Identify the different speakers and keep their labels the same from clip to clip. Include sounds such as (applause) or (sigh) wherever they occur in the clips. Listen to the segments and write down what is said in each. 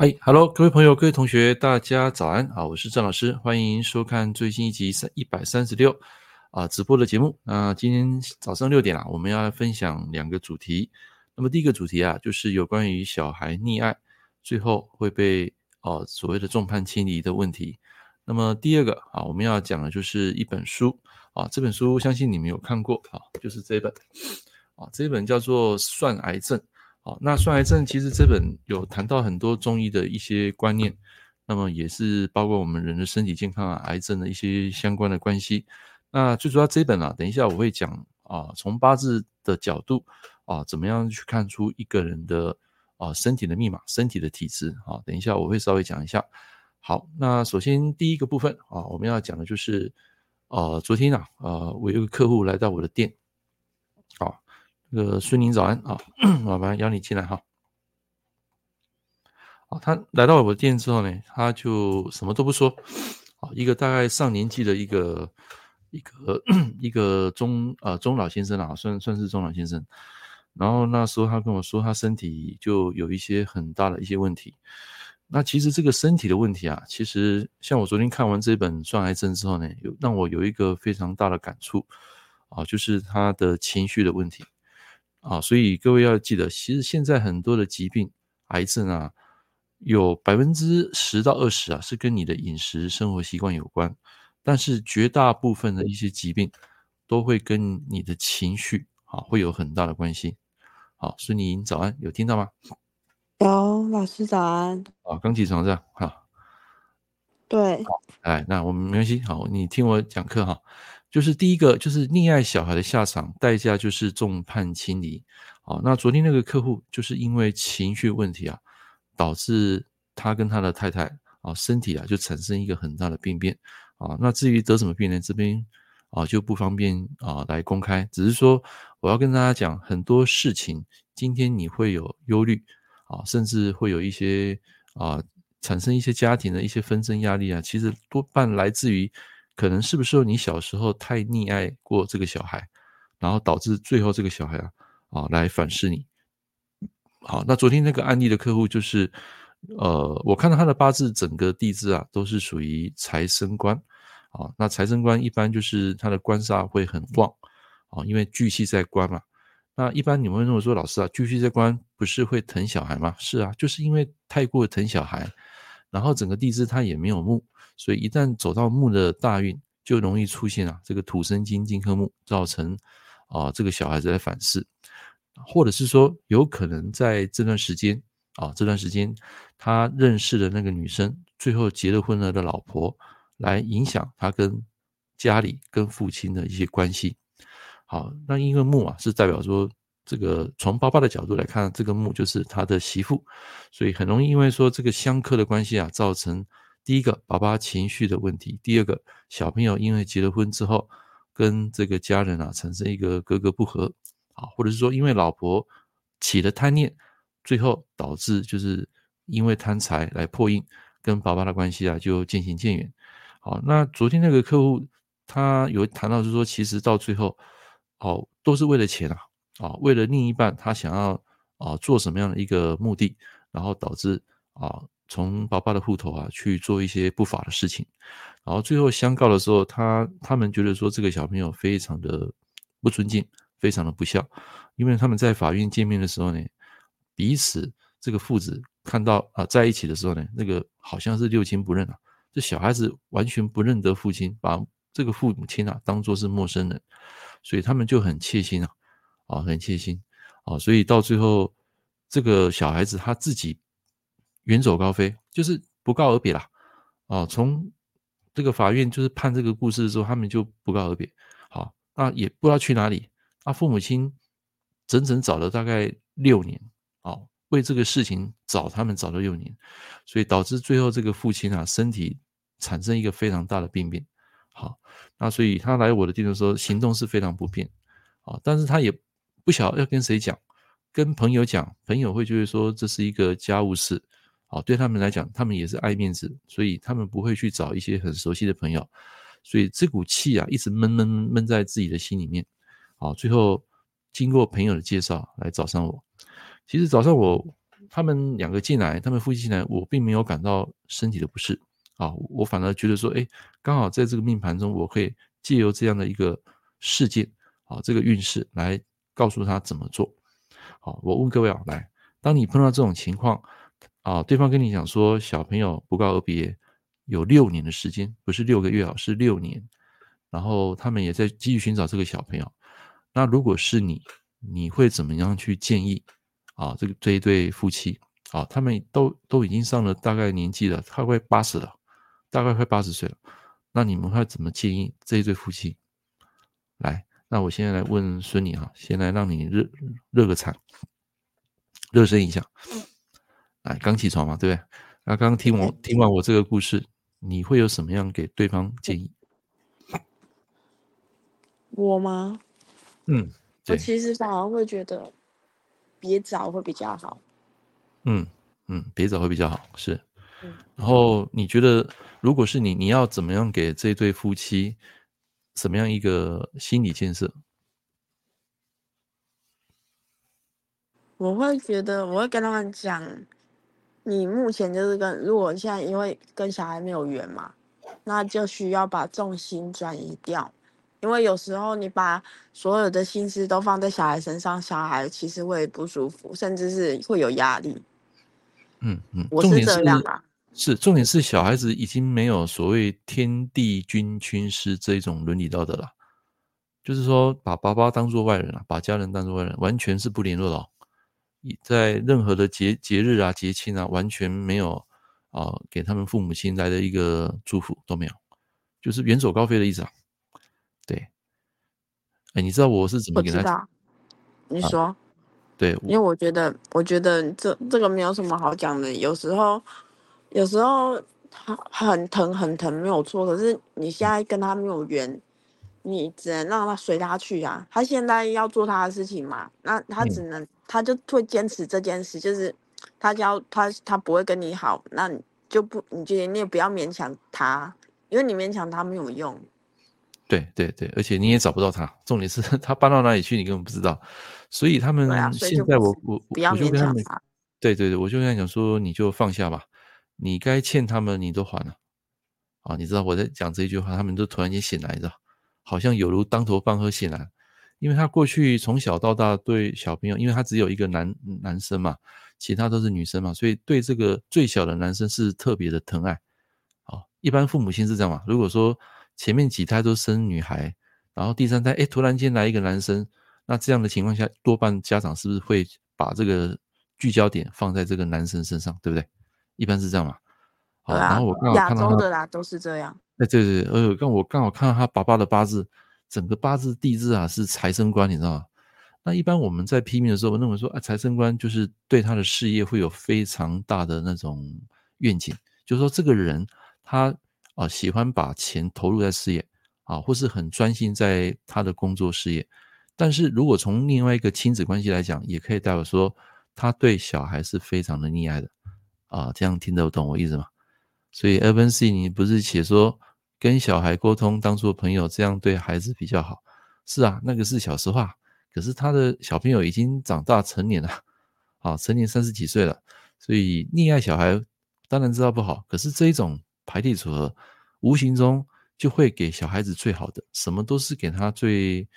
Speaker 1: 嗨哈喽，各位朋友、各位同学，大家早安啊！我是郑老师，欢迎收看最新一集三一百三十六啊直播的节目。那今天早上六点啊，我们要来分享两个主题。那么第一个主题啊，就是有关于小孩溺爱，最后会被啊所谓的众叛亲离的问题。那么第二个啊，我们要讲的就是一本书啊，这本书相信你们有看过啊，就是这本啊，这本叫做《算癌症》。好，那算癌症其实这本有谈到很多中医的一些观念，那么也是包括我们人的身体健康啊、癌症的一些相关的关系。那最主要这本啊，等一下我会讲啊，从八字的角度啊，怎么样去看出一个人的啊身体的密码、身体的体质啊。等一下我会稍微讲一下。好，那首先第一个部分啊，我们要讲的就是呃，昨天啊，呃，我有个客户来到我的店，这个孙宁早安啊，我把邀你进来哈。好，他来到我的店之后呢，他就什么都不说。啊，一个大概上年纪的一个一个一个中呃中老先生啊，算算是中老先生。然后那时候他跟我说，他身体就有一些很大的一些问题。那其实这个身体的问题啊，其实像我昨天看完这本《算癌症》之后呢，有让我有一个非常大的感触啊，就是他的情绪的问题。啊，所以各位要记得，其实现在很多的疾病，癌症啊，有百分之十到二十啊，是跟你的饮食生活习惯有关，但是绝大部分的一些疾病，都会跟你的情绪啊，会有很大的关系。好，孙宁早安，有听到吗？
Speaker 2: 有，老师早安。
Speaker 1: 啊，刚起床是吧哈。
Speaker 2: 对。
Speaker 1: 哎，那我们没关系，好，你听我讲课哈。就是第一个，就是溺爱小孩的下场，代价就是众叛亲离。好，那昨天那个客户就是因为情绪问题啊，导致他跟他的太太啊身体啊就产生一个很大的病变啊。那至于得什么病呢？这边啊就不方便啊来公开，只是说我要跟大家讲很多事情。今天你会有忧虑啊，甚至会有一些啊产生一些家庭的一些纷争压力啊，其实多半来自于。可能是不是你小时候太溺爱过这个小孩，然后导致最后这个小孩啊啊来反噬你。好，那昨天那个案例的客户就是，呃，我看到他的八字整个地支啊都是属于财生官啊，那财生官一般就是他的官煞会很旺啊，因为巨气在官嘛。那一般你们会认为说，老师啊，巨气在官不是会疼小孩吗？是啊，就是因为太过疼小孩，然后整个地支他也没有木。所以一旦走到木的大运，就容易出现啊这个土生金金克木，造成啊这个小孩子来反噬，或者是说有可能在这段时间啊这段时间他认识的那个女生，最后结了婚了的老婆，来影响他跟家里跟父亲的一些关系。好，那因为木啊是代表说这个从爸爸的角度来看，这个木就是他的媳妇，所以很容易因为说这个相克的关系啊，造成。第一个，爸爸情绪的问题；第二个，小朋友因为结了婚之后，跟这个家人啊产生一个格格不合，啊，或者是说因为老婆起了贪念，最后导致就是因为贪财来破印，跟爸爸的关系啊就渐行渐远。好，那昨天那个客户他有谈到，就是说其实到最后，哦，都是为了钱啊，啊，为了另一半他想要啊做什么样的一个目的，然后导致啊。从爸爸的户头啊去做一些不法的事情，然后最后相告的时候，他他们觉得说这个小朋友非常的不尊敬，非常的不孝，因为他们在法院见面的时候呢，彼此这个父子看到啊在一起的时候呢，那个好像是六亲不认啊，这小孩子完全不认得父亲，把这个父母亲啊当作是陌生人，所以他们就很切心啊，啊很贴心啊，所以到最后这个小孩子他自己。远走高飞，就是不告而别啦。啊，从这个法院就是判这个故事的时候，他们就不告而别。好，那也不知道去哪里。啊，父母亲整整找了大概六年，啊，为这个事情找他们找了六年，所以导致最后这个父亲啊身体产生一个非常大的病变。好，那所以他来我的地方时候，行动是非常不便。啊，但是他也不晓得要跟谁讲，跟朋友讲，朋友会觉得说这是一个家务事。哦，对他们来讲，他们也是爱面子，所以他们不会去找一些很熟悉的朋友，所以这股气啊，一直闷闷闷在自己的心里面。好，最后经过朋友的介绍来找上我。其实早上我，他们两个进来，他们夫妻进来，我并没有感到身体的不适啊，我反而觉得说，哎，刚好在这个命盘中，我可以借由这样的一个事件啊，这个运势来告诉他怎么做。好，我问各位啊，来，当你碰到这种情况啊，对方跟你讲说小朋友不告而别有六年的时间，不是六个月啊，是六年，然后他们也在继续寻找这个小朋友。那如果是你，你会怎么样去建议啊？这个这一对夫妻啊，他们都都已经上了大概年纪了，快快八十了，大概快八十岁了。那你们会怎么建议这一对夫妻？来，那我现在来问孙女哈，先来让你热热个场，热身一下。来，刚起床嘛，对不对？那刚刚听我听完我这个故事，你会有什么样给对方建议？
Speaker 2: 我吗？
Speaker 1: 嗯。
Speaker 2: 我其实反而会觉得别找会比较好。
Speaker 1: 嗯嗯，别找会比较好，是。然后你觉得，如果是你，你要怎么样给这对夫妻怎么样一个心理建设？
Speaker 2: 我会觉得，我会跟他们讲，你目前就是跟，如果现在因为跟小孩没有缘嘛，那就需要把重心转移掉。因为有时候你把所有的心思都放在小孩身上，小孩其实会不舒服，甚至是会有压力。
Speaker 1: 嗯嗯，
Speaker 2: 我是这样啊。
Speaker 1: 是重点是小孩子已经没有所谓天地君亲师这一种伦理道德了，就是说把爸爸当做外人了，把家人当做外人，完全是不联络了。在任何的节节日啊、节庆啊，完全没有啊、呃、给他们父母亲来的一个祝福都没有，就是远走高飞的意思啊。对，哎，你知道我是怎么给他？
Speaker 2: 你说，
Speaker 1: 啊、对，
Speaker 2: 因为我觉得，我觉得这这个没有什么好讲的。有时候，有时候他很疼，很疼，没有错。可是你现在跟他没有缘，你只能让他随他去啊。他现在要做他的事情嘛，那他只能，嗯、他就会坚持这件事，就是他要他他不会跟你好，那你就不，你觉得你也不要勉强他，因为你勉强他没有用。
Speaker 1: 对对对，而且你也找不到他。重点是他搬到哪里去，你根本不知道。所以他们现在我，我、啊、我我就跟他们，对对对，我就跟他讲说，你就放下吧，你该欠他们你都还了。啊，你知道我在讲这一句话，他们都突然间醒来的，好像有如当头棒喝醒来。因为他过去从小到大对小朋友，因为他只有一个男男生嘛，其他都是女生嘛，所以对这个最小的男生是特别的疼爱。啊，一般父母亲是这样嘛，如果说。前面几胎都生女孩，然后第三胎，哎，突然间来一个男生，那这样的情况下，多半家长是不是会把这个聚焦点放在这个男生身上，对不对？一般是这样嘛。好，
Speaker 2: 啊、
Speaker 1: 然后我刚好看到，亚洲
Speaker 2: 的啦都是这样。
Speaker 1: 哎，对对对，呃，刚我刚好看到他爸爸的八字，整个八字地支啊是财生官，你知道吗？那一般我们在批命的时候，我认为说，啊，财生官就是对他的事业会有非常大的那种愿景，就是说这个人他。啊，喜欢把钱投入在事业，啊，或是很专心在他的工作事业。但是如果从另外一个亲子关系来讲，也可以代表说他对小孩是非常的溺爱的，啊，这样听得懂我意思吗？所以 Urban C 你不是写说跟小孩沟通当做朋友，这样对孩子比较好？是啊，那个是小实话。可是他的小朋友已经长大成年了，啊，成年三十几岁了，所以溺爱小孩当然知道不好。可是这一种。排列组合，无形中就会给小孩子最好的，什么都是给他最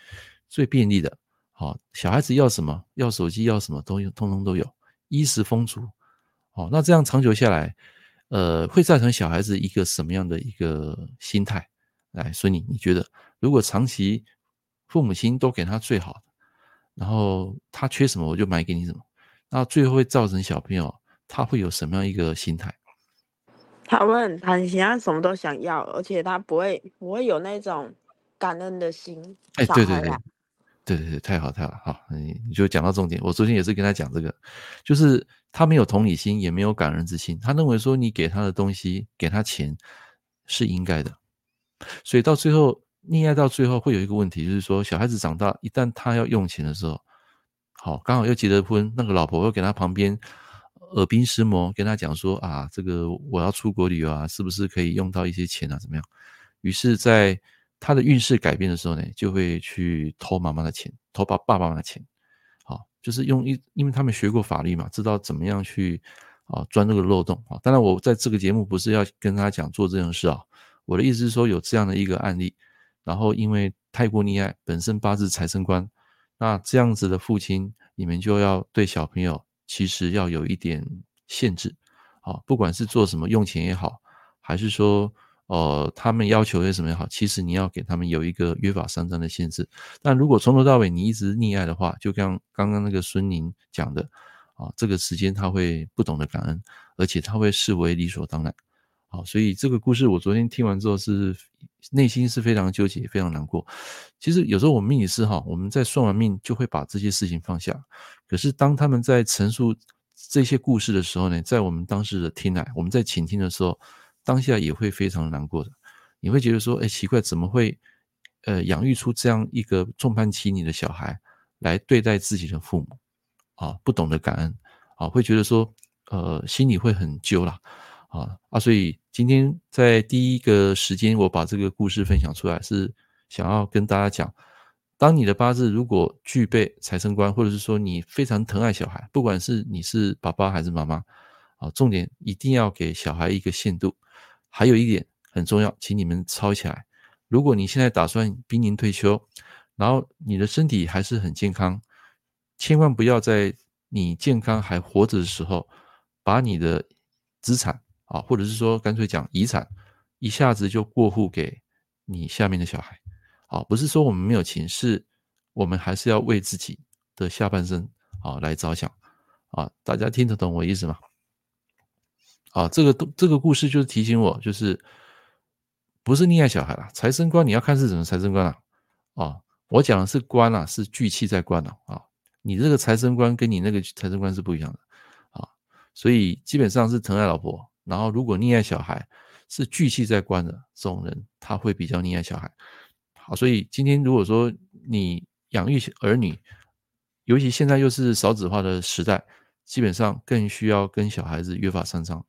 Speaker 1: 最便利的。好，小孩子要什么，要手机，要什么都有，通通都有，衣食丰足。好，那这样长久下来，呃，会造成小孩子一个什么样的一个心态？来，所以你你觉得，如果长期父母亲都给他最好的，然后他缺什么我就买给你什么，那最后会造成小朋友他会有什么样一个心态？
Speaker 2: 他会很贪心，他什么都想要，而且他不会不会有那种感恩的心。
Speaker 1: 哎，对对对，对对对，太好太好，好，你你就讲到重点。我昨天也是跟他讲这个，就是他没有同理心，也没有感恩之心。他认为说你给他的东西，给他钱是应该的，所以到最后溺爱到最后会有一个问题，就是说小孩子长大，一旦他要用钱的时候，好，刚好又结了婚，那个老婆又给他旁边。耳鬓厮磨，跟他讲说啊，这个我要出国旅游啊，是不是可以用到一些钱啊？怎么样？于是，在他的运势改变的时候呢，就会去偷妈妈的钱，偷爸爸妈妈的钱。好，就是用一，因为他们学过法律嘛，知道怎么样去啊钻这个漏洞啊。当然，我在这个节目不是要跟他讲做这种事啊。我的意思是说，有这样的一个案例，然后因为太过溺爱，本身八字财生官，那这样子的父亲，你们就要对小朋友其实要有一点限制好，不管是做什么用钱也好，还是说。呃，他们要求有什么也好，其实你要给他们有一个约法三章的限制。但如果从头到尾你一直溺爱的话，就像刚刚那个孙宁讲的啊，这个时间他会不懂得感恩，而且他会视为理所当然。好，所以这个故事我昨天听完之后是内心是非常纠结，非常难过。其实有时候我们命理师哈，我们在算完命就会把这些事情放下，可是当他们在陈述这些故事的时候呢，在我们当时的听来，我们在倾听的时候。当下也会非常难过的，你会觉得说，哎，奇怪，怎么会，呃，养育出这样一个众叛亲离的小孩来对待自己的父母，啊，不懂得感恩，啊，会觉得说，呃，心里会很揪啦，啊啊，所以今天在第一个时间，我把这个故事分享出来，是想要跟大家讲，当你的八字如果具备财生官，或者是说你非常疼爱小孩，不管是你是爸爸还是妈妈，啊，重点一定要给小孩一个限度。还有一点很重要，请你们抄起来。如果你现在打算濒临退休，然后你的身体还是很健康，千万不要在你健康还活着的时候，把你的资产啊，或者是说干脆讲遗产，一下子就过户给你下面的小孩。啊，不是说我们没有钱，是我们还是要为自己的下半生啊来着想。啊，大家听得懂我意思吗？啊，这个这个故事就是提醒我，就是不是溺爱小孩啦，财生官你要看是什么财生官啊？啊，我讲的是官啊，是聚气在官啊。啊，你这个财生官跟你那个财生官是不一样的啊，所以基本上是疼爱老婆，然后如果溺爱小孩，是聚气在官的这种人，他会比较溺爱小孩。好，所以今天如果说你养育儿女，尤其现在又是少子化的时代，基本上更需要跟小孩子约法三章。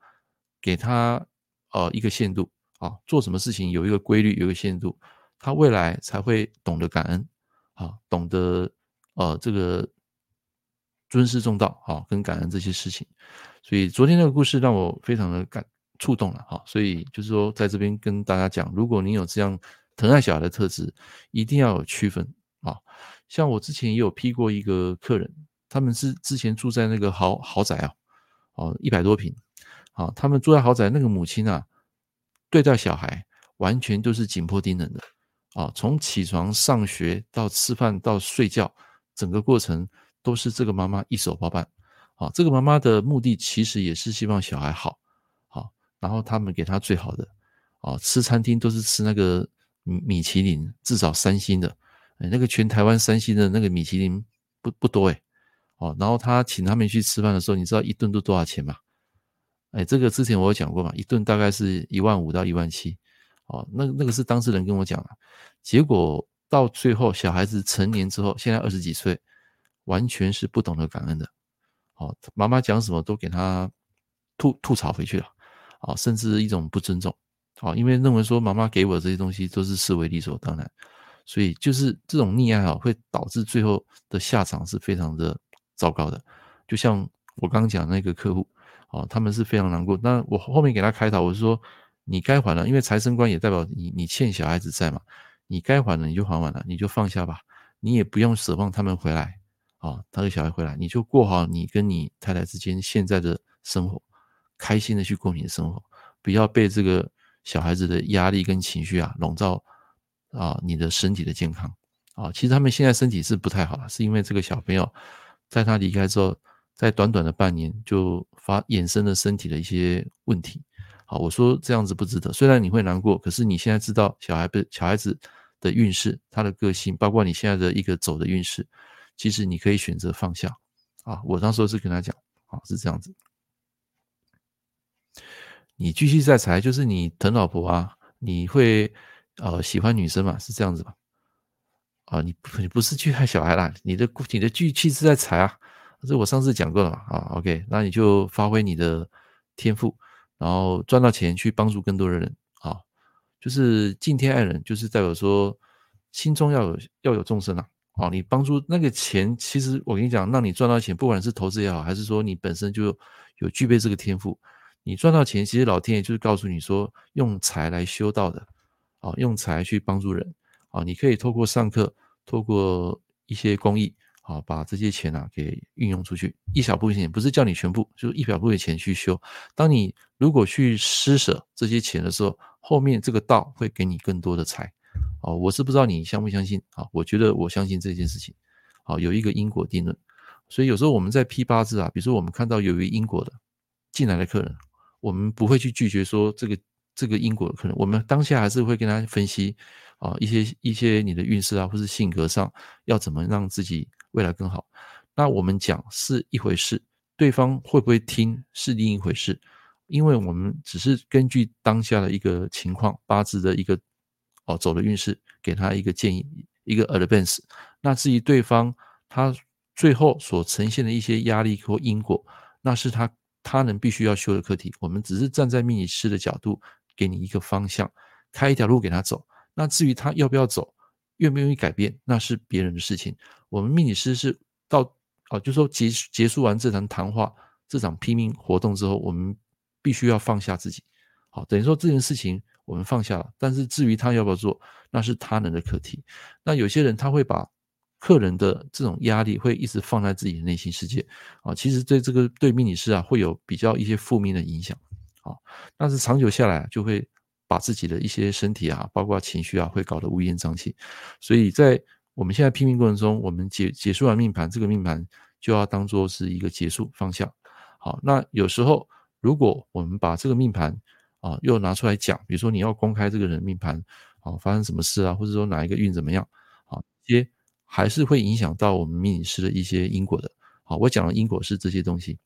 Speaker 1: 给他呃一个限度啊，做什么事情有一个规律，有一个限度，他未来才会懂得感恩啊，懂得呃这个尊师重道啊，跟感恩这些事情。所以昨天那个故事让我非常的感触动了哈，所以就是说在这边跟大家讲，如果你有这样疼爱小孩的特质，一定要有区分啊。像我之前也有批过一个客人，他们是之前住在那个豪豪宅啊，哦一百多平啊，他们住在豪宅，那个母亲啊，对待小孩完全都是紧迫盯人的啊，从起床、上学到吃饭到睡觉，整个过程都是这个妈妈一手包办。啊，这个妈妈的目的其实也是希望小孩好，好，然后他们给他最好的，啊，吃餐厅都是吃那个米米其林，至少三星的，哎，那个全台湾三星的那个米其林不不多哎，哦，然后他请他们去吃饭的时候，你知道一顿都多少钱吗？哎，这个之前我有讲过嘛，一顿大概是一万五到一万七，哦，那那个是当事人跟我讲的，结果到最后小孩子成年之后，现在二十几岁，完全是不懂得感恩的，哦，妈妈讲什么都给他吐吐槽回去了，啊，甚至一种不尊重，啊，因为认为说妈妈给我这些东西都是视为理所当然，所以就是这种溺爱啊，会导致最后的下场是非常的糟糕的，就像我刚刚讲那个客户。哦，他们是非常难过。那我后面给他开导，我是说，你该还了，因为财神官也代表你，你欠小孩子债嘛，你该还的你就还完了，你就放下吧，你也不用奢望他们回来，啊，他的小孩回来，你就过好你跟你太太之间现在的生活，开心的去过你的生活，不要被这个小孩子的压力跟情绪啊笼罩啊，你的身体的健康啊，其实他们现在身体是不太好了，是因为这个小朋友在他离开之后。在短短的半年就发衍生了身体的一些问题，好，我说这样子不值得。虽然你会难过，可是你现在知道小孩子小孩子的运势，他的个性，包括你现在的一个走的运势，其实你可以选择放下啊。我当时候是跟他讲，啊，是这样子。你继续在财，就是你疼老婆啊，你会呃喜欢女生嘛？是这样子吧？啊，你你不是去害小孩啦，你的你的聚气是在财啊。这我上次讲过了嘛，啊，OK，那你就发挥你的天赋，然后赚到钱去帮助更多的人啊，就是敬天爱人，就是代表说心中要有要有众生啊，哦，你帮助那个钱，其实我跟你讲，让你赚到钱，不管是投资也好，还是说你本身就有具备这个天赋，你赚到钱，其实老天爷就是告诉你说，用财来修道的，啊，用财去帮助人，啊，你可以透过上课，透过一些公益，好，把这些钱啊给运用出去，一小部分钱，不是叫你全部，就是一小部分钱去修。当你如果去施舍这些钱的时候，后面这个道会给你更多的财。哦，我是不知道你相不相信啊？我觉得我相信这件事情。好，有一个因果定论，所以有时候我们在批八字啊，比如说我们看到有一个因果的进来的客人，我们不会去拒绝说这个这个因果的客人，我们当下还是会跟他分析啊一些一些你的运势啊，或是性格上要怎么让自己未来更好。那我们讲是一回事，对方会不会听是另一回事，因为我们只是根据当下的一个情况，八字的一个。哦，走的运势，给他一个建议，一个 advance。那至于对方他最后所呈现的一些压力或因果，那是他他能必须要修的课题。我们只是站在命理师的角度，给你一个方向，开一条路给他走。那至于他要不要走，愿不愿意改变，那是别人的事情。我们命理师是到哦，就说结结束完这场谈话，这场拼命活动之后，我们必须要放下自己。好，等于说这件事情。我们放下了，但是至于他要不要做，那是他人的课题。那有些人他会把客人的这种压力会一直放在自己的内心世界啊，其实对这个对命理师啊会有比较一些负面的影响啊。但是长久下来就会把自己的一些身体啊，包括情绪啊，会搞得乌烟瘴气。所以在我们现在拼命过程中，我们结结束完命盘，这个命盘就要当做是一个结束，方向。好，那有时候如果我们把这个命盘，啊，又拿出来讲，比如说你要公开这个人命盘，啊，发生什么事啊，或者说哪一个运怎么样，啊，这些还是会影响到我们命理师的一些因果的。好，我讲的因果是这些东西。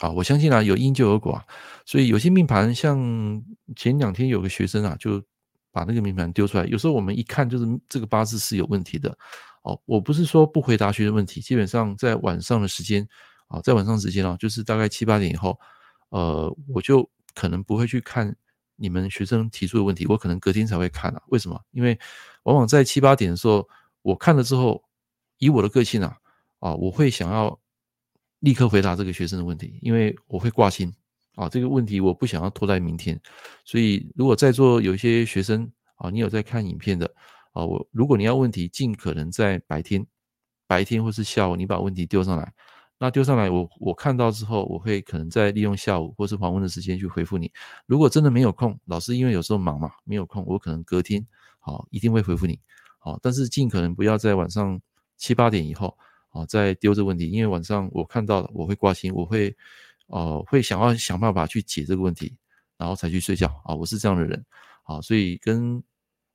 Speaker 1: 啊，我相信啊，有因就有果啊，所以有些命盘，像前两天有个学生啊，就把那个命盘丢出来，有时候我们一看就是这个八字是有问题的。哦，我不是说不回答学生问题，基本上在晚上的时间，啊，在晚上时间啊，就是大概七八点以后，呃，我就。可能不会去看你们学生提出的问题，我可能隔天才会看啊。为什么？因为往往在七八点的时候，我看了之后，以我的个性啊，啊，我会想要立刻回答这个学生的问题，因为我会挂心啊，这个问题我不想要拖在明天。所以，如果在座有一些学生啊，你有在看影片的啊，我如果你要问题，尽可能在白天、白天或是下午，你把问题丢上来。那丢上来我，我看到之后，我会可能再利用下午或是黄昏的时间去回复你。如果真的没有空，老师因为有时候忙嘛，没有空，我可能隔天好一定会回复你。好，但是尽可能不要在晚上七八点以后啊再丢这问题，因为晚上我看到了，我会挂心，我会呃会想要想办法去解这个问题，然后才去睡觉啊。我是这样的人啊，所以跟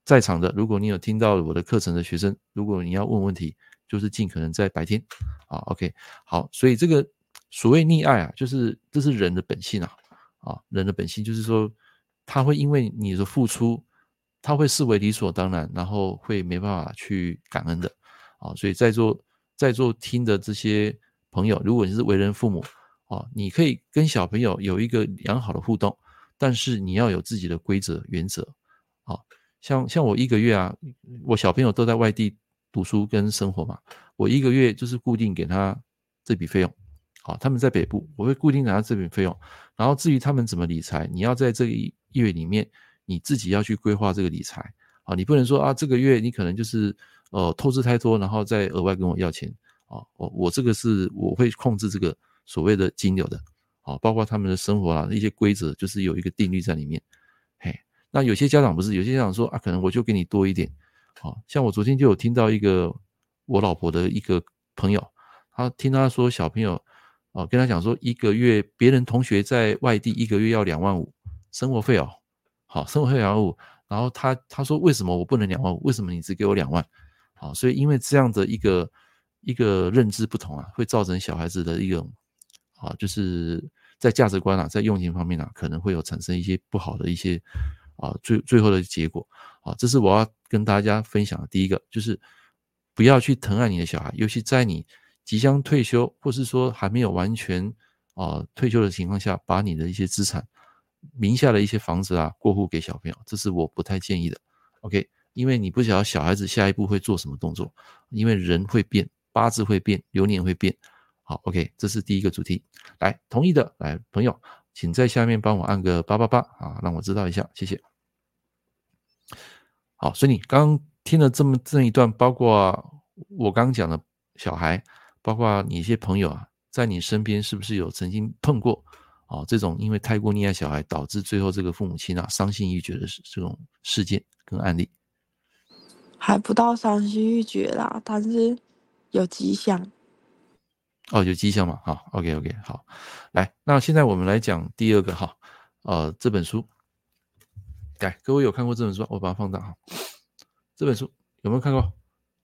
Speaker 1: 在场的，如果你有听到我的课程的学生，如果你要问问题。就是尽可能在白天啊，OK，好，所以这个所谓溺爱啊，就是这是人的本性啊，啊，人的本性就是说，他会因为你的付出，他会视为理所当然，然后会没办法去感恩的啊，所以在座在座听的这些朋友，如果你是为人父母啊，你可以跟小朋友有一个良好的互动，但是你要有自己的规则原则啊，像像我一个月啊，我小朋友都在外地。读书跟生活嘛，我一个月就是固定给他这笔费用，好，他们在北部，我会固定给他这笔费用，然后至于他们怎么理财，你要在这一月里面你自己要去规划这个理财，啊，你不能说啊这个月你可能就是呃透支太多，然后再额外跟我要钱，啊，我我这个是我会控制这个所谓的金流的，啊，包括他们的生活啊一些规则，就是有一个定律在里面，嘿，那有些家长不是，有些家长说啊，可能我就给你多一点。好像我昨天就有听到一个我老婆的一个朋友，他听他说小朋友哦跟他讲说一个月别人同学在外地一个月要两万五生活费哦，好生活费两万五，然后他他说为什么我不能两万五？为什么你只给我两万？好，所以因为这样的一个一个认知不同啊，会造成小孩子的一种啊，就是在价值观啊，在用钱方面啊，可能会有产生一些不好的一些。啊，最最后的结果啊，这是我要跟大家分享的第一个，就是不要去疼爱你的小孩，尤其在你即将退休，或是说还没有完全啊退休的情况下，把你的一些资产名下的一些房子啊过户给小朋友，这是我不太建议的。OK，因为你不晓得小孩子下一步会做什么动作，因为人会变，八字会变，流年会变。好，OK，这是第一个主题。来，同意的，来，朋友，请在下面帮我按个八八八啊，让我知道一下，谢谢。好，所以你刚听了这么这一段，包括我刚讲的小孩，包括你一些朋友啊，在你身边是不是有曾经碰过？哦，这种因为太过溺爱小孩，导致最后这个父母亲啊伤心欲绝的这种事件跟案例，
Speaker 2: 还不到伤心欲绝啦，但是有迹象。
Speaker 1: 哦，有迹象嘛？好，OK OK，好，来，那现在我们来讲第二个哈，呃，这本书，来，各位有看过这本书？我把它放大哈，这本书有没有看过？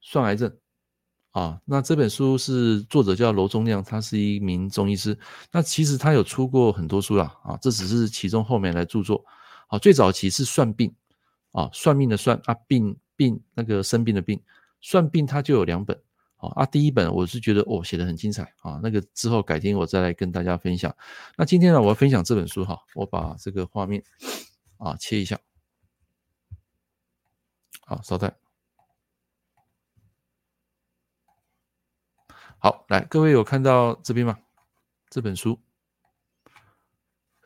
Speaker 1: 算癌症。啊，那这本书是作者叫罗宗亮，他是一名中医师。那其实他有出过很多书啦，啊，这只是其中后面来著作。啊，最早期是算病，啊，算命的算啊，病病那个生病的病，算病他就有两本。啊，第一本我是觉得哦写的很精彩啊，那个之后改天我再来跟大家分享。那今天呢，我要分享这本书哈，我把这个画面啊切一下，好，稍待。好，来，各位有看到这边吗？这本书，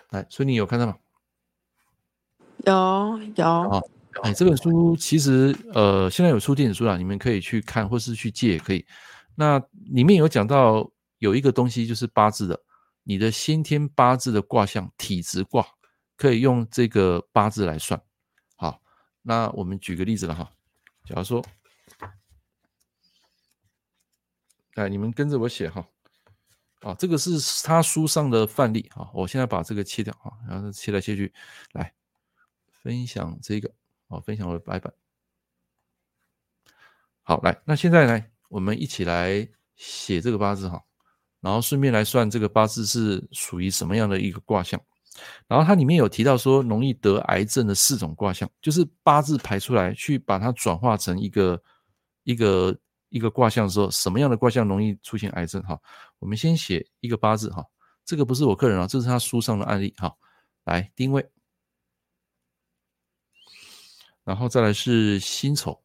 Speaker 1: 来，所以你有看到吗？
Speaker 2: 有有
Speaker 1: 啊，哎，这本书其实呃，现在有出电子书了，你们可以去看，或是去借也可以。那里面有讲到有一个东西，就是八字的，你的先天八字的卦象体质卦，可以用这个八字来算。好，那我们举个例子了哈，假如说。哎，你们跟着我写哈，啊，这个是他书上的范例啊，我现在把这个切掉啊，然后切来切去，来分享这个，哦，分享我的白板。好，来，那现在来，我们一起来写这个八字哈，然后顺便来算这个八字是属于什么样的一个卦象，然后它里面有提到说容易得癌症的四种卦象，就是八字排出来去把它转化成一个一个。一个卦象的时候，什么样的卦象容易出现癌症？哈，我们先写一个八字哈，这个不是我个人啊，这是他书上的案例哈。来丁位，然后再来是辛丑，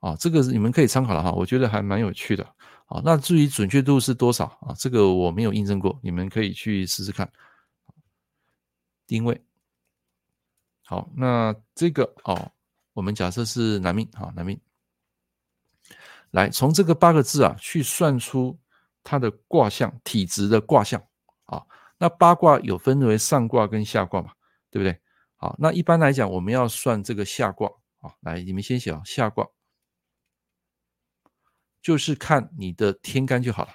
Speaker 1: 啊，这个你们可以参考了哈，我觉得还蛮有趣的。啊，那至于准确度是多少啊？这个我没有印证过，你们可以去试试看。丁未，好，那这个哦，我们假设是男命啊，男命。来，从这个八个字啊，去算出它的卦象体质的卦象啊。那八卦有分为上卦跟下卦嘛，对不对？好，那一般来讲，我们要算这个下卦啊。来，你们先写啊，下卦就是看你的天干就好了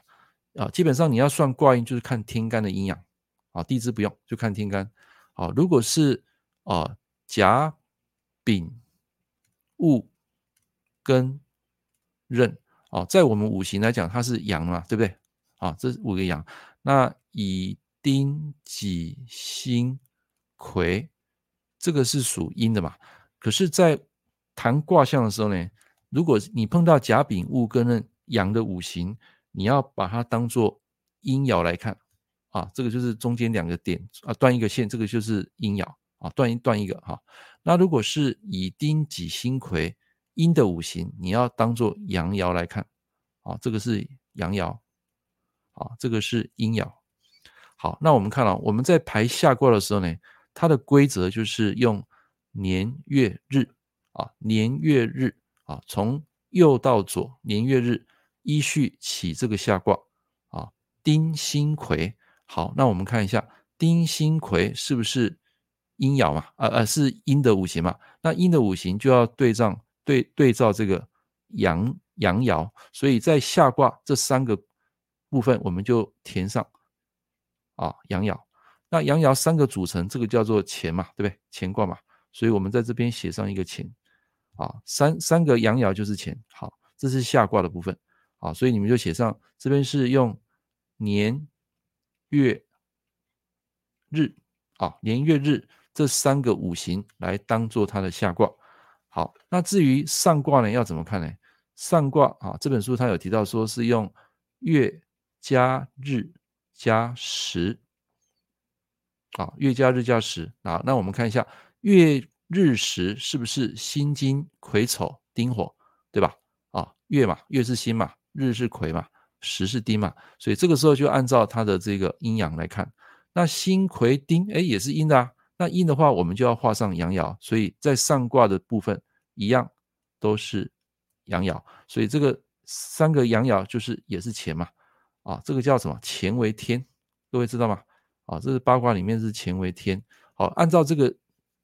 Speaker 1: 啊。基本上你要算卦印，就是看天干的阴阳啊，地支不用，就看天干。好，如果是啊甲丙戊庚。壬啊，在我们五行来讲，它是阳嘛，对不对？啊，这五个阳。那乙丁己辛癸，这个是属阴的嘛？可是，在谈卦象的时候呢，如果你碰到甲丙戊庚壬阳的五行，你要把它当做阴爻来看啊。这个就是中间两个点啊，断一个线，这个就是阴爻啊，断一断一个哈。那如果是乙丁己辛癸。阴的五行，你要当做阳爻来看，啊，这个是阳爻，啊，这个是阴爻。好，那我们看了，我们在排下卦的时候呢，它的规则就是用年月日，啊，年月日，啊，从右到左，年月日依序起这个下卦，啊，丁辛癸。好，那我们看一下，丁辛癸是不是阴爻嘛？呃呃，是阴的五行嘛？那阴的五行就要对仗。对对照这个阳阳爻，所以在下卦这三个部分，我们就填上啊阳爻。那阳爻三个组成，这个叫做乾嘛，对不对？乾卦嘛，所以我们在这边写上一个乾啊，三三个阳爻就是乾。好，这是下卦的部分啊，所以你们就写上这边是用年月日啊年月日这三个五行来当做它的下卦。好，那至于上卦呢，要怎么看呢？上卦啊，这本书它有提到说是用月加日加时，啊，月加日加时啊。那我们看一下月日时是不是辛金癸丑丁火，对吧？啊，月嘛，月是辛嘛，日是癸嘛，时是丁嘛，所以这个时候就按照它的这个阴阳来看。那辛癸丁，哎，也是阴的啊。那阴的话，我们就要画上阳爻，所以在上卦的部分一样都是阳爻。所以这个三个阳爻就是也是干嘛，啊，这个叫什么？干为天，各位知道吗？啊，这是八卦里面是乾为天。好，按照这个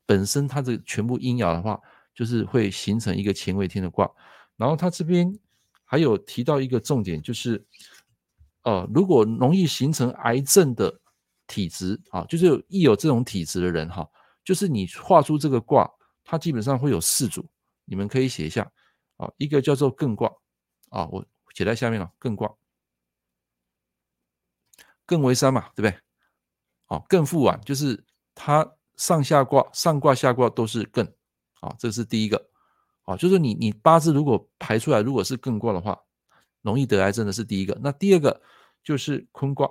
Speaker 1: 本身它这全部阴爻的话，就是会形成一个乾为天的卦。然后它这边还有提到一个重点，就是，呃，如果容易形成癌症的。体质啊，就是一有这种体质的人哈，就是你画出这个卦，它基本上会有四组，你们可以写一下啊。一个叫做艮卦啊，我写在下面了。艮卦，艮为山嘛，对不对？啊，艮复晚，就是它上下卦、上卦下卦都是艮啊，这是第一个啊。就是你你八字如果排出来，如果是艮卦的话，容易得癌症的是第一个。那第二个就是坤卦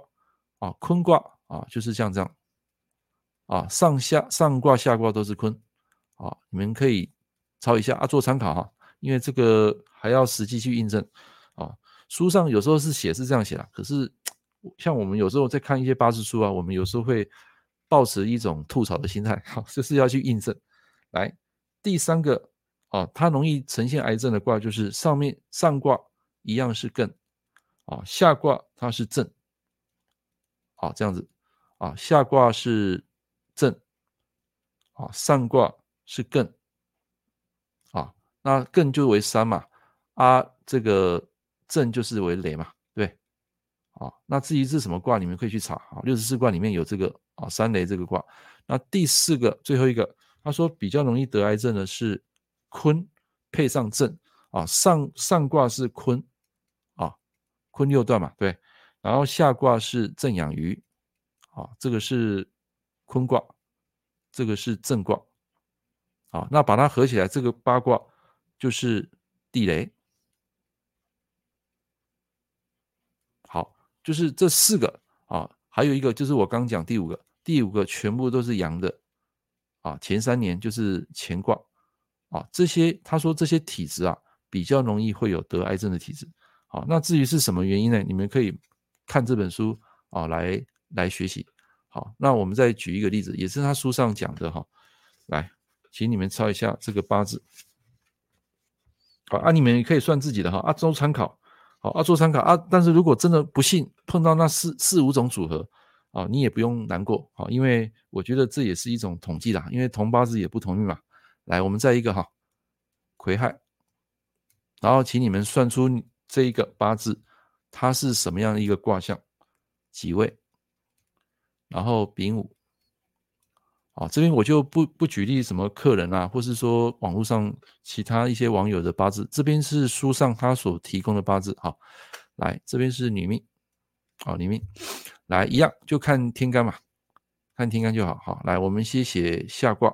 Speaker 1: 啊，坤卦。啊，就是像这样，啊，上下上卦下卦都是坤，啊，你们可以抄一下啊，做参考哈，因为这个还要实际去印证，啊，书上有时候是写是这样写的，可是像我们有时候在看一些八字书啊，我们有时候会抱持一种吐槽的心态，(laughs) 好，就是要去印证。来，第三个啊，它容易呈现癌症的卦就是上面上卦一样是艮，啊，下卦它是震，啊，这样子。啊，下卦是震，啊，上卦是艮，啊，那艮就为山嘛，啊，这个震就是为雷嘛，啊，那至于是什么卦，你们可以去查啊，六十四卦里面有这个啊，三雷这个卦。那第四个最后一个，他说比较容易得癌症的是坤配上震，啊，上上卦是坤，啊，坤六段嘛，对，然后下卦是震养鱼。啊，这个是坤卦，这个是震卦，啊，那把它合起来，这个八卦就是地雷。好，就是这四个啊，还有一个就是我刚讲第五个，第五个全部都是阳的，啊，前三年就是乾卦，啊，这些他说这些体质啊，比较容易会有得癌症的体质。好，那至于是什么原因呢？你们可以看这本书啊来。来学习，好，那我们再举一个例子，也是他书上讲的哈。来，请你们抄一下这个八字。好啊，你们也可以算自己的哈，啊，做参考，好啊，做参考啊。但是如果真的不幸碰到那四四五种组合啊，你也不用难过，啊，因为我觉得这也是一种统计啦，因为同八字也不同命嘛。来，我们再一个哈，癸亥，然后请你们算出这一个八字，它是什么样的一个卦象，几位？然后丙午，啊，这边我就不不举例什么客人啊，或是说网络上其他一些网友的八字，这边是书上他所提供的八字，好，来这边是女命，好，女命，来一样就看天干嘛，看天干就好，好，来我们先写下卦，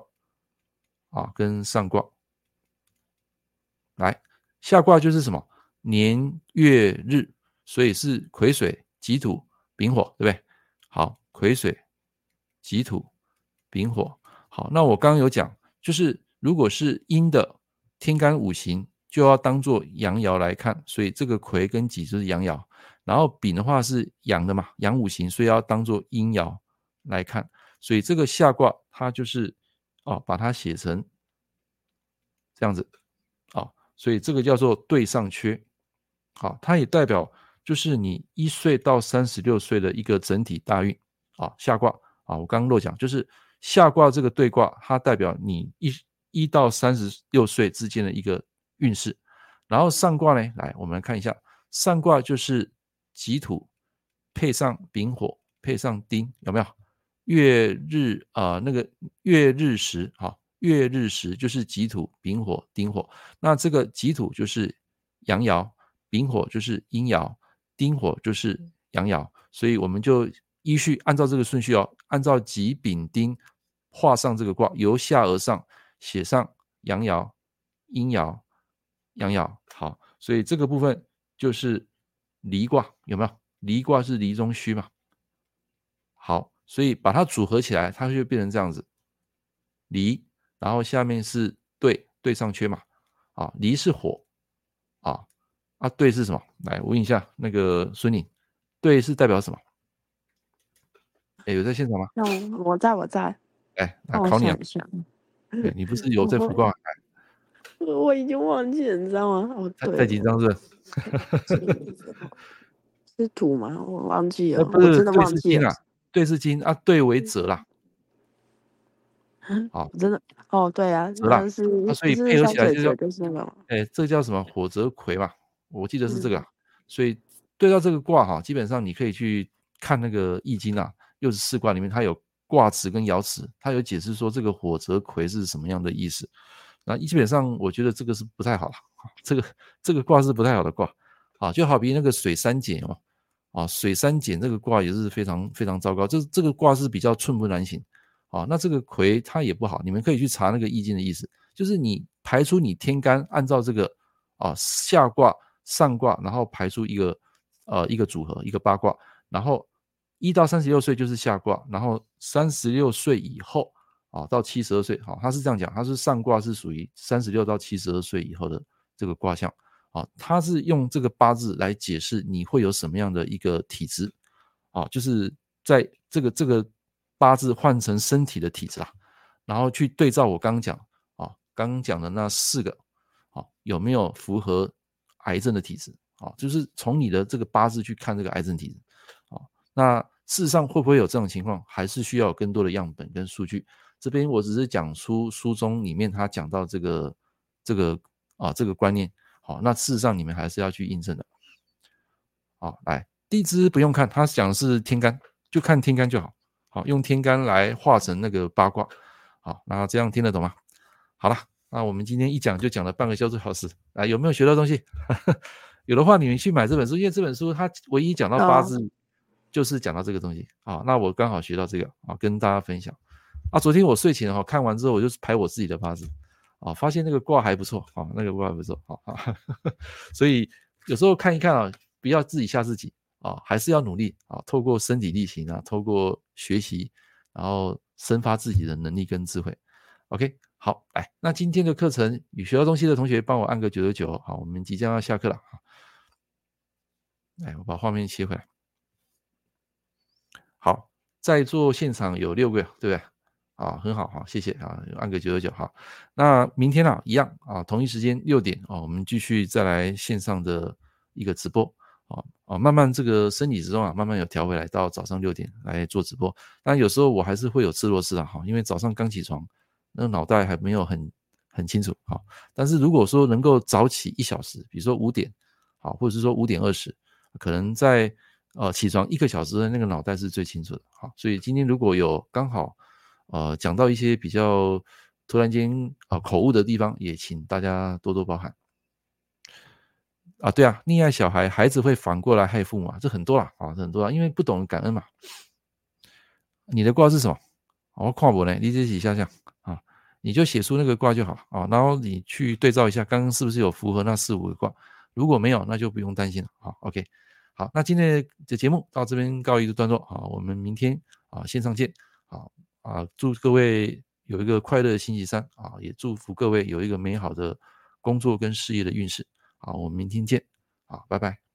Speaker 1: 啊，跟上卦，来下卦就是什么年月日，所以是癸水己土丙火，对不对？好。癸水、己土、丙火，好，那我刚刚有讲，就是如果是阴的天干五行，就要当做阳爻来看，所以这个魁跟己就是阳爻，然后丙的话是阳的嘛，阳五行，所以要当做阴爻来看，所以这个下卦它就是哦，把它写成这样子，啊，所以这个叫做对上缺，好，它也代表就是你一岁到三十六岁的一个整体大运。啊，下卦。啊，我刚刚漏讲，就是下卦这个对卦，它代表你一一到三十六岁之间的一个运势。然后上卦呢，来我们来看一下，上卦就是己土配上丙火配上丁，有没有？月日啊、那个月日时啊，月日时就是己土丙火丁火。那这个己土就是阳爻，丙火就是阴爻，丁火就是阳爻，所以我们就。依序按照这个顺序哦，按照己丙丁画上这个卦，由下而上写上阳爻、阴爻、阳爻。好，所以这个部分就是离卦，有没有？离卦是离中虚嘛？好，所以把它组合起来，它就变成这样子：离然后下面是兑，兑上缺嘛，啊，离是火，啊，啊，兑是什么？来，问一下那个孙宁，兑是代表什么？哎，有在现场吗？
Speaker 2: 那，我在，我在。
Speaker 1: 哎，那考你啊！对，你不是有在福报？(laughs)
Speaker 2: 我已经忘记了，你知道吗？哦，
Speaker 1: 太太紧张是？
Speaker 2: 是土吗？我忘记 (laughs) 了，我真的忘记了。
Speaker 1: 对是金啊，兑为泽啦。(laughs)
Speaker 2: 好，真的哦，对啊，那是
Speaker 1: 所以配合起来就叫哎，这叫什么？火泽葵嘛，我记得是这个。所以对到这个卦哈，基本上你可以去看那个易经啊，又是四卦里面它有卦辞跟爻辞，它有解释说这个火泽葵是什么样的意思。那基本上我觉得这个是不太好了，这个这个卦是不太好的卦啊，就好比那个水三减哦。啊，水三减这个卦也是非常非常糟糕，这这个卦是比较寸步难行啊。那这个魁它也不好，你们可以去查那个易经的意思，就是你排出你天干，按照这个啊下卦上卦，然后排出一个呃一个组合一个八卦，然后一到三十六岁就是下卦，然后三十六岁以后啊到七十二岁，好，他是这样讲，他是上卦是属于三十六到七十二岁以后的这个卦象。啊，他是用这个八字来解释你会有什么样的一个体质，啊，就是在这个这个八字换成身体的体质啊，然后去对照我刚刚讲啊，刚刚讲的那四个，啊，有没有符合癌症的体质？啊，就是从你的这个八字去看这个癌症体质，那事实上会不会有这种情况？还是需要有更多的样本跟数据？这边我只是讲出书中里面他讲到这个这个啊这个观念。好，那事实上你们还是要去印证的。好，来地支不用看，他讲的是天干，就看天干就好。好，用天干来化成那个八卦。好，那这样听得懂吗？好了，那我们今天一讲就讲了半个小时。啊，有没有学到东西？(laughs) 有的话，你们去买这本书，因为这本书它唯一讲到八字，就是讲到这个东西。啊，那我刚好学到这个，啊，跟大家分享。啊，昨天我睡前哈看完之后，我就排我自己的八字。啊，发现那个卦还不错，啊，那个卦还不错，啊，(laughs) 所以有时候看一看啊，不要自己吓自己啊，还是要努力啊，透过身体力行啊，透过学习，然后生发自己的能力跟智慧。OK，好，来，那今天的课程有学到东西的同学，帮我按个九九九，好，我们即将要下课了啊，来，我把画面切回来。在座现场有六个，对不对？啊，很好哈，谢谢啊，按个九九九哈。那明天啊，一样啊，同一时间六点啊，我们继续再来线上的一个直播啊啊，慢慢这个身体之中啊，慢慢有调回来，到早上六点来做直播。但有时候我还是会有吃螺丝的哈，因为早上刚起床，那脑袋还没有很很清楚啊。但是如果说能够早起一小时，比如说五点啊，或者是说五点二十，可能在呃起床一个小时的那个脑袋是最清楚的好。所以今天如果有刚好。呃，讲到一些比较突然间啊、呃、口误的地方，也请大家多多包涵。啊，对啊，溺爱小孩，孩子会反过来害父母啊，这很多啦啊，这很多啊，因为不懂感恩嘛。你的卦是什么？我看我呢，你自己想想啊，你就写出那个卦就好啊，然后你去对照一下，刚刚是不是有符合那四五个卦？如果没有，那就不用担心了。好，OK，好，那今天的节目到这边告一个段落啊，我们明天啊线上见，好。啊，祝各位有一个快乐的星期三啊！也祝福各位有一个美好的工作跟事业的运势。啊，我们明天见。好，拜拜。